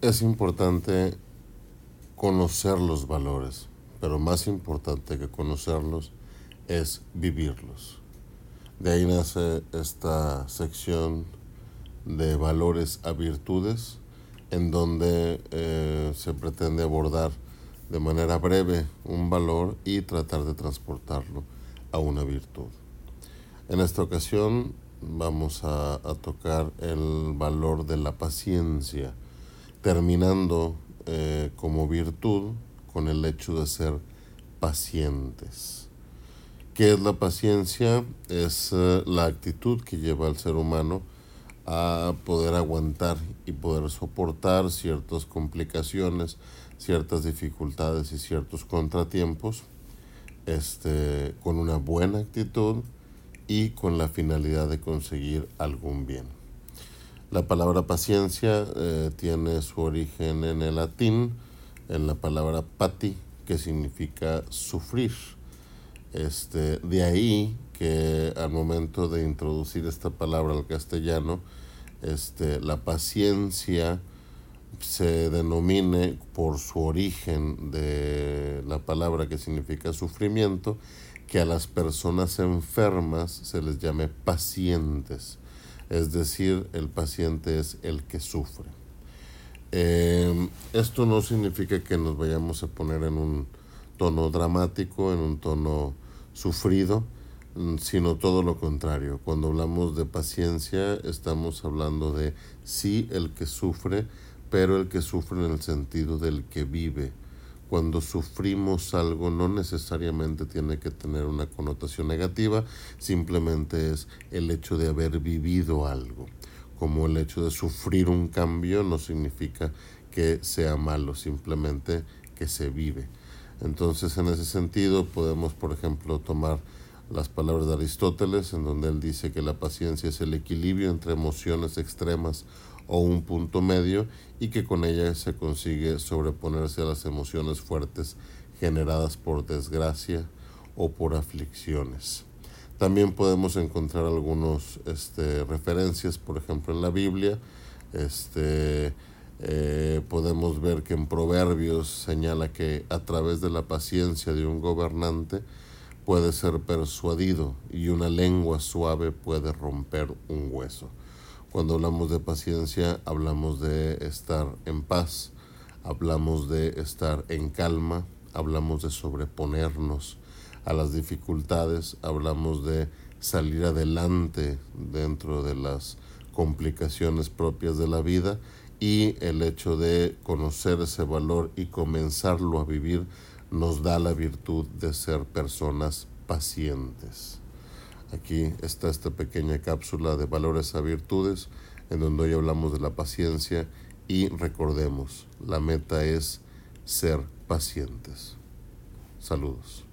es importante conocer los valores, pero más importante que conocerlos es vivirlos. De ahí nace esta sección de valores a virtudes, en donde eh, se pretende abordar de manera breve un valor y tratar de transportarlo a una virtud. En esta ocasión vamos a, tocar el valor de la paciencia, terminando eh, como virtud con el hecho de ser pacientes. ¿Qué es la paciencia? Es eh, la actitud que lleva al ser humano a poder aguantar y poder soportar ciertas complicaciones, ciertas dificultades y ciertos contratiempos este, con una buena actitud y con la finalidad de conseguir algún bien. La palabra paciencia eh, tiene su origen en el latín, en la palabra pati, que significa sufrir. Este, de ahí que al momento de introducir esta palabra al castellano, este, la paciencia se denomine por su origen de la palabra que significa sufrimiento, que a las personas enfermas se les llame pacientes, es decir, el paciente es el que sufre. Em, esto no significa que nos vayamos a poner en un tono dramático, en un tono sufrido, mm, sino todo lo contrario. Cuando hablamos de paciencia, estamos hablando de sí el que sufre, pero el que sufre en el sentido del que vive. Cuando sufrimos algo no necesariamente tiene que tener una connotación negativa, simplemente es el hecho de haber vivido algo. Como el hecho de sufrir un cambio no significa que sea malo, simplemente que se vive. Entonces, en ese sentido, podemos, por ejemplo, tomar las palabras de Aristóteles, en donde él dice que la paciencia es el equilibrio entre emociones extremas o un punto medio y que con ella se consigue sobreponerse a las emociones fuertes generadas por desgracia o por aflicciones. También podemos encontrar algunas este, referencias, por ejemplo, en la Biblia. Este, eh, podemos ver que en Proverbios señala que a través de la paciencia de un gobernante puede ser persuadido y una lengua suave puede romper un hueso. Cuando hablamos de paciencia, hablamos de estar en paz, hablamos de estar en calma, hablamos de sobreponernos a las dificultades, hablamos de salir adelante dentro de las complicaciones propias de la vida y el hecho de conocer ese valor y comenzarlo a vivir nos da la virtud de ser personas pacientes. Aquí está esta pequeña cápsula de valores a virtudes, en donde hoy hablamos de la paciencia y recordemos, la meta es ser pacientes. Saludos.